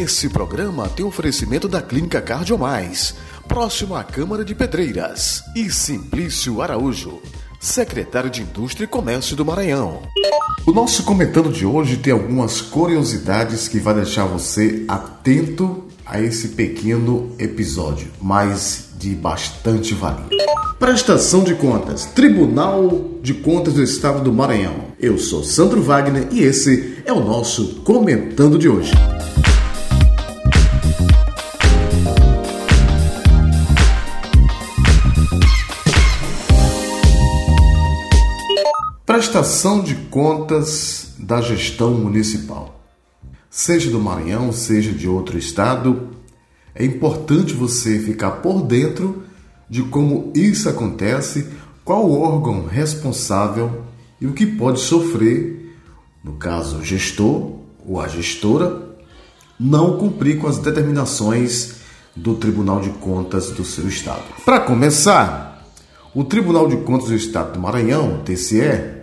Esse programa tem oferecimento da Clínica Cardiomais, próximo à Câmara de Pedreiras, e Simplício Araújo, secretário de Indústria e Comércio do Maranhão. O nosso comentando de hoje tem algumas curiosidades que vai deixar você atento a esse pequeno episódio, mas de bastante valia. Prestação de contas, Tribunal de Contas do Estado do Maranhão. Eu sou Sandro Wagner e esse é o nosso comentando de hoje. Prestação de contas da gestão municipal. Seja do Maranhão, seja de outro estado, é importante você ficar por dentro de como isso acontece, qual órgão responsável e o que pode sofrer, no caso, o gestor ou a gestora, não cumprir com as determinações do Tribunal de Contas do seu estado. Para começar, o Tribunal de Contas do Estado do Maranhão, TCE,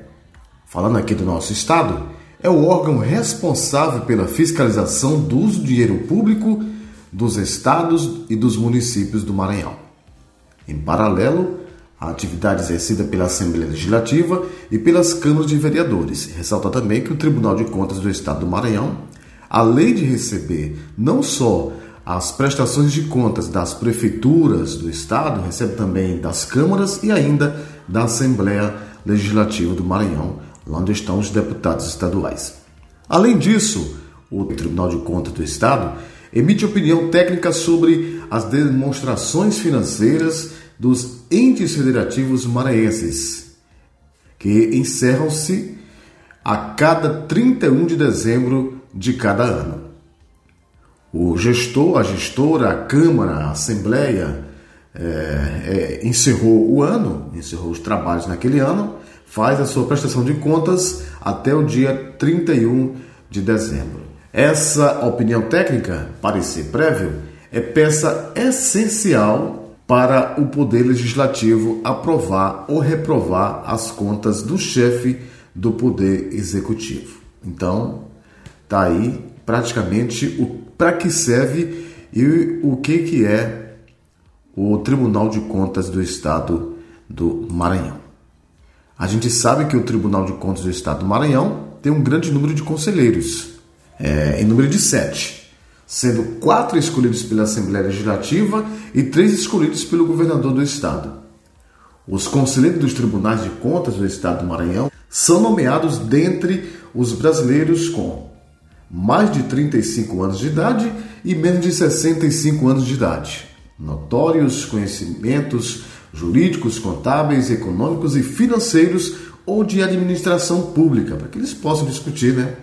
falando aqui do nosso estado, é o órgão responsável pela fiscalização do uso do dinheiro público dos estados e dos municípios do Maranhão. Em paralelo, a atividade exercida pela Assembleia Legislativa e pelas câmaras de vereadores. Ressalta também que o Tribunal de Contas do Estado do Maranhão, além de receber não só as prestações de contas das prefeituras do Estado, recebe também das câmaras e ainda da Assembleia Legislativa do Maranhão, onde estão os deputados estaduais. Além disso, o Tribunal de Contas do Estado emite opinião técnica sobre as demonstrações financeiras dos entes federativos maranhenses, que encerram-se a cada 31 de dezembro de cada ano. O gestor, a gestora, a Câmara, a Assembleia é, é, encerrou o ano, encerrou os trabalhos naquele ano faz a sua prestação de contas até o dia 31 de dezembro. Essa opinião técnica, parecer prévio, é peça essencial para o Poder Legislativo aprovar ou reprovar as contas do chefe do Poder Executivo. Então, tá aí praticamente o para que serve e o que que é o Tribunal de Contas do Estado do Maranhão. A gente sabe que o Tribunal de Contas do Estado do Maranhão tem um grande número de conselheiros, é, em número de sete, sendo quatro escolhidos pela Assembleia Legislativa e três escolhidos pelo governador do Estado. Os conselheiros dos Tribunais de Contas do Estado do Maranhão são nomeados dentre os brasileiros com mais de 35 anos de idade e menos de 65 anos de idade. Notórios conhecimentos jurídicos, contábeis, econômicos e financeiros ou de administração pública, para que eles possam discutir né,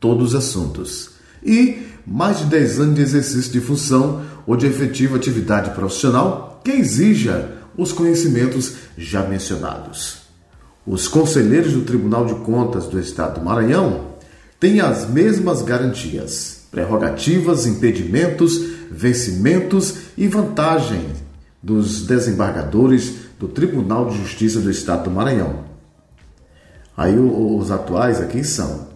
todos os assuntos. E mais de 10 anos de exercício de função ou de efetiva atividade profissional que exija os conhecimentos já mencionados. Os conselheiros do Tribunal de Contas do Estado do Maranhão têm as mesmas garantias, prerrogativas, impedimentos, vencimentos e vantagens dos desembargadores do Tribunal de Justiça do Estado do Maranhão. Aí os atuais aqui são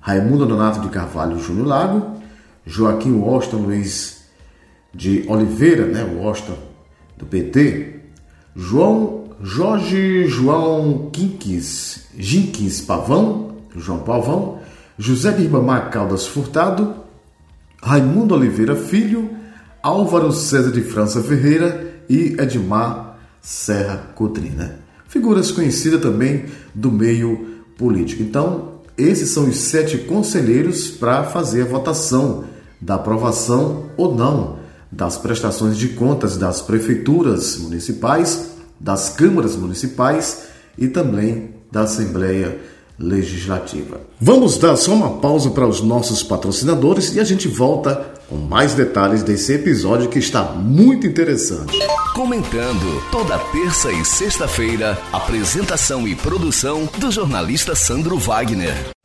Raimundo Donato de Carvalho Júnior Lago, Joaquim Washington Luiz de Oliveira, né, Washington do PT, João Jorge João Quinquis, Jinquis Pavão, João Pavão, José Ribamar Caldas Furtado, Raimundo Oliveira Filho, Álvaro César de França Ferreira e Edmar Serra Cotrina. Figuras conhecidas também do meio político. Então, esses são os sete conselheiros para fazer a votação da aprovação ou não das prestações de contas das prefeituras municipais, das câmaras municipais e também da Assembleia Legislativa. Vamos dar só uma pausa para os nossos patrocinadores e a gente volta com mais detalhes desse episódio que está muito interessante. Comentando toda terça e sexta-feira, apresentação e produção do jornalista Sandro Wagner.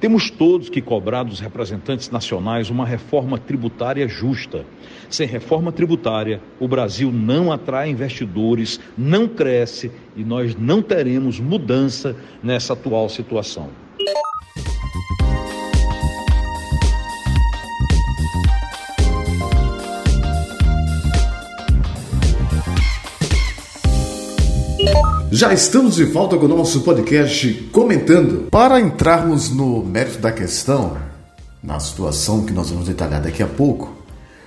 Temos todos que cobrar dos representantes nacionais uma reforma tributária justa. Sem reforma tributária, o Brasil não atrai investidores, não cresce e nós não teremos mudança nessa atual situação. Já estamos de volta com o nosso podcast comentando. Para entrarmos no mérito da questão, na situação que nós vamos detalhar daqui a pouco,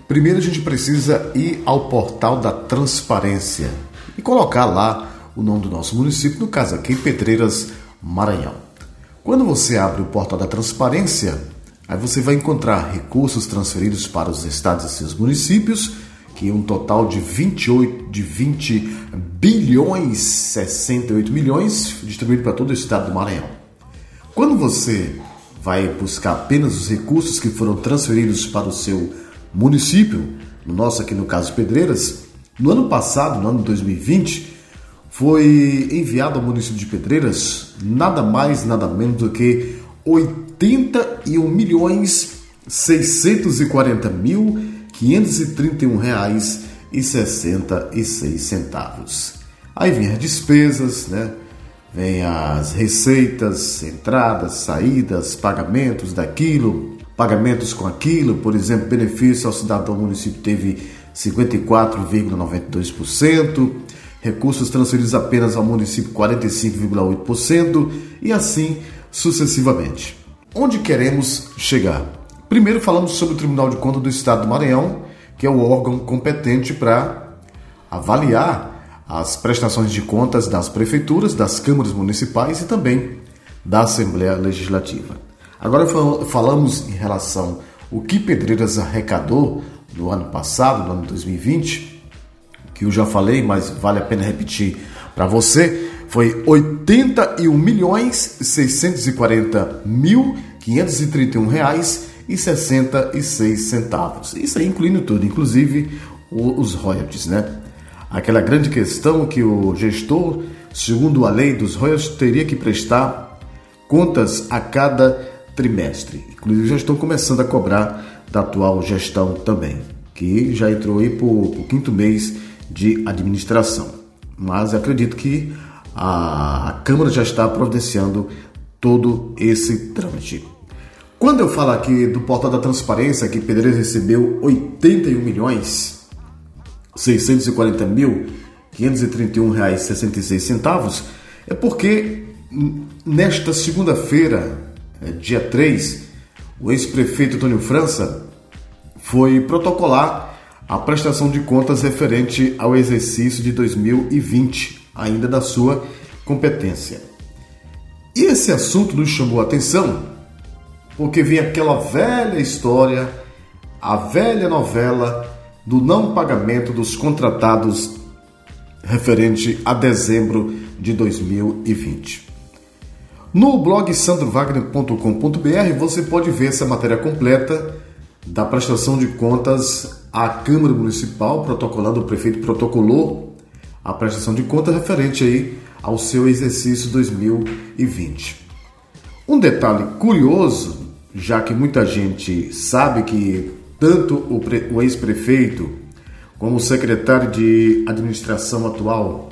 primeiro a gente precisa ir ao portal da transparência e colocar lá o nome do nosso município, no caso aqui, Pedreiras, Maranhão. Quando você abre o portal da transparência, aí você vai encontrar recursos transferidos para os estados e seus municípios que um total de 28 de 20 bilhões 68 milhões distribuído para todo o estado do Maranhão. Quando você vai buscar apenas os recursos que foram transferidos para o seu município, no nosso aqui no caso Pedreiras, no ano passado, no ano 2020, foi enviado ao município de Pedreiras nada mais, nada menos do que 81 milhões 640 mil 531 reais e 66 centavos. Aí vem as despesas, né? Vem as receitas, entradas, saídas, pagamentos daquilo, pagamentos com aquilo, por exemplo, benefício ao cidadão do município teve 54,92%, recursos transferidos apenas ao município 45,8% e assim sucessivamente. Onde queremos chegar? Primeiro falamos sobre o Tribunal de Contas do Estado do Maranhão, que é o órgão competente para avaliar as prestações de contas das prefeituras, das câmaras municipais e também da Assembleia Legislativa. Agora falamos em relação ao que Pedreiras arrecadou no ano passado, no ano 2020, que eu já falei, mas vale a pena repetir para você, foi 81 milhões 640 mil 531 reais e 66 centavos. Isso aí incluindo tudo, inclusive os royalties, né? Aquela grande questão que o gestor, segundo a lei dos royalties, teria que prestar contas a cada trimestre. Inclusive já estão começando a cobrar da atual gestão também, que já entrou aí para o quinto mês de administração. Mas acredito que a, a Câmara já está providenciando todo esse trâmite. Quando eu falo aqui do portal da transparência que Pedreiras recebeu 81 milhões 640 mil 531 reais 66 centavos, é porque nesta segunda-feira, é, dia 3, o ex-prefeito Antônio França foi protocolar a prestação de contas referente ao exercício de 2020, ainda da sua competência. E esse assunto nos chamou a atenção porque vinha aquela velha história, a velha novela do não pagamento dos contratados referente a dezembro de 2020. No blog sandrovagner.com.br você pode ver essa matéria completa da prestação de contas à Câmara Municipal, protocolando, o prefeito protocolou a prestação de contas referente aí ao seu exercício 2020. Um detalhe curioso, já que muita gente sabe que tanto o, ex-prefeito como o secretário de administração atual,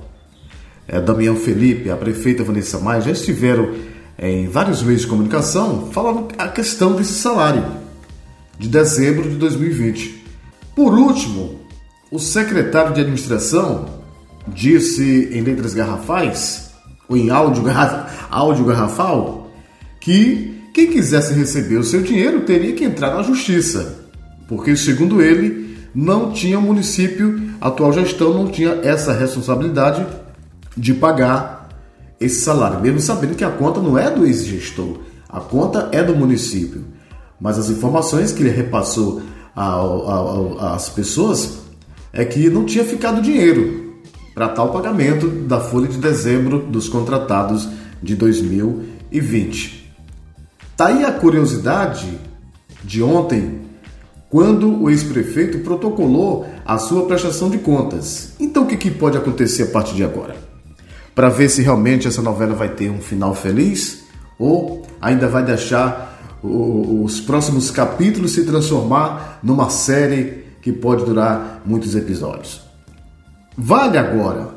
é, Damião Felipe, a prefeita Vanessa Maia, já estiveram em vários meios de comunicação falando a questão desse salário de dezembro de 2020. Por último, o secretário de administração disse em letras garrafais, ou em áudio, garraf, áudio garrafal, que quem quisesse receber o seu dinheiro teria que entrar na justiça, porque, segundo ele, não tinha o município, a atual gestão não tinha essa responsabilidade de pagar esse salário, mesmo sabendo que a conta não é do ex-gestor, a conta é do município. Mas as informações que ele repassou às pessoas é que não tinha ficado dinheiro para tal pagamento da folha de dezembro dos contratados de 2020. Tá aí a curiosidade de ontem, quando o ex-prefeito protocolou a sua prestação de contas. Então o que, que pode acontecer a partir de agora? Para ver se realmente essa novela vai ter um final feliz ou ainda vai deixar os próximos capítulos se transformar numa série que pode durar muitos episódios. Vale agora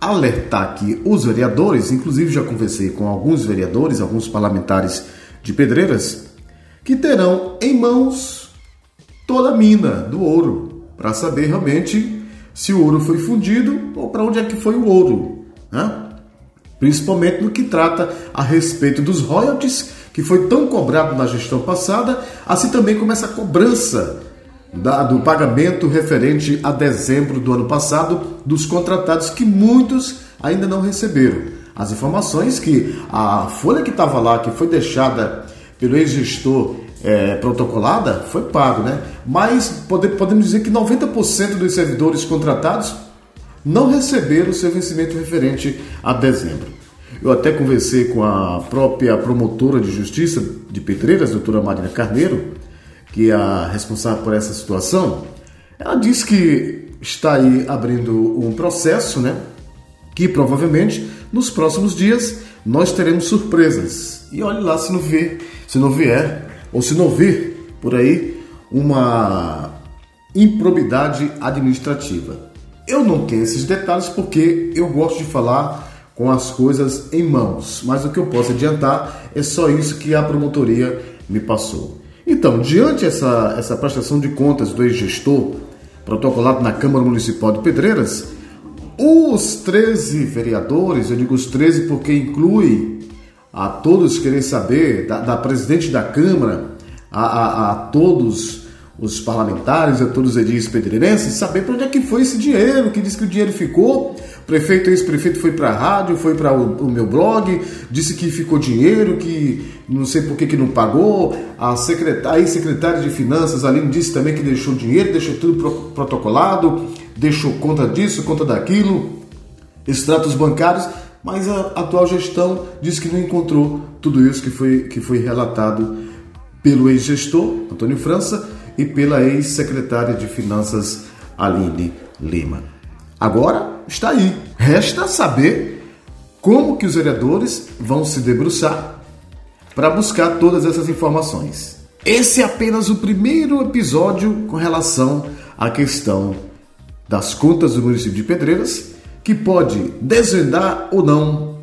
alertar que os vereadores, inclusive já conversei com alguns vereadores, alguns parlamentares de Pedreiras, que terão em mãos toda a mina do ouro para saber realmente se o ouro foi fundido ou para onde é que foi o ouro, né? principalmente no que trata a respeito dos royalties que foi tão cobrado na gestão passada, assim também como essa cobrança da, do pagamento referente a dezembro do ano passado dos contratados que muitos ainda não receberam. As informações que a folha que estava lá, que foi deixada pelo ex-gestor é, protocolada, foi pago, né? Mas pode, podemos dizer que 90% dos servidores contratados não receberam seu vencimento referente a dezembro. Eu até conversei com a própria promotora de justiça de Pedreiras, doutora Marina Carneiro, que é a responsável por essa situação. Ela disse que está aí abrindo um processo, né? Que provavelmente nos próximos dias nós teremos surpresas. E olhe lá se não vier, se não vier, ou se não vir por aí uma improbidade administrativa. Eu não tenho esses detalhes porque eu gosto de falar com as coisas em mãos, mas o que eu posso adiantar é só isso que a promotoria me passou. Então, diante essa, essa prestação de contas do ex-gestor protocolado na Câmara Municipal de Pedreiras, os 13 vereadores, eu digo os 13 porque inclui a todos querer saber, da, da presidente da Câmara, a, a, a todos os parlamentares, a todos os edis pedreirenses, saber para onde é que foi esse dinheiro, que diz que o dinheiro ficou. Prefeito, ex-prefeito foi para a rádio, foi para o, o, meu blog, disse que ficou dinheiro, que não sei por que, que não pagou. A secretária, secretária de Finanças, Aline, disse também que deixou dinheiro, deixou tudo protocolado, deixou conta disso, conta daquilo, extratos bancários, mas a atual gestão disse que não encontrou tudo isso que foi, que foi relatado pelo ex-gestor, Antônio França, e pela ex-secretária de Finanças, Aline Lima. Agora está aí. Resta saber como que os vereadores vão se debruçar para buscar todas essas informações. Esse é apenas o primeiro episódio com relação à questão das contas do município de Pedreiras, que pode desvendar ou não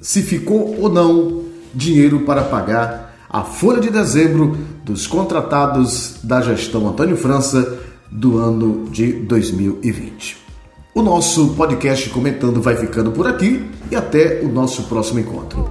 se ficou ou não dinheiro para pagar a folha de dezembro dos contratados da gestão Antônio França do ano de 2020. O nosso podcast comentando vai ficando por aqui e até o nosso próximo encontro.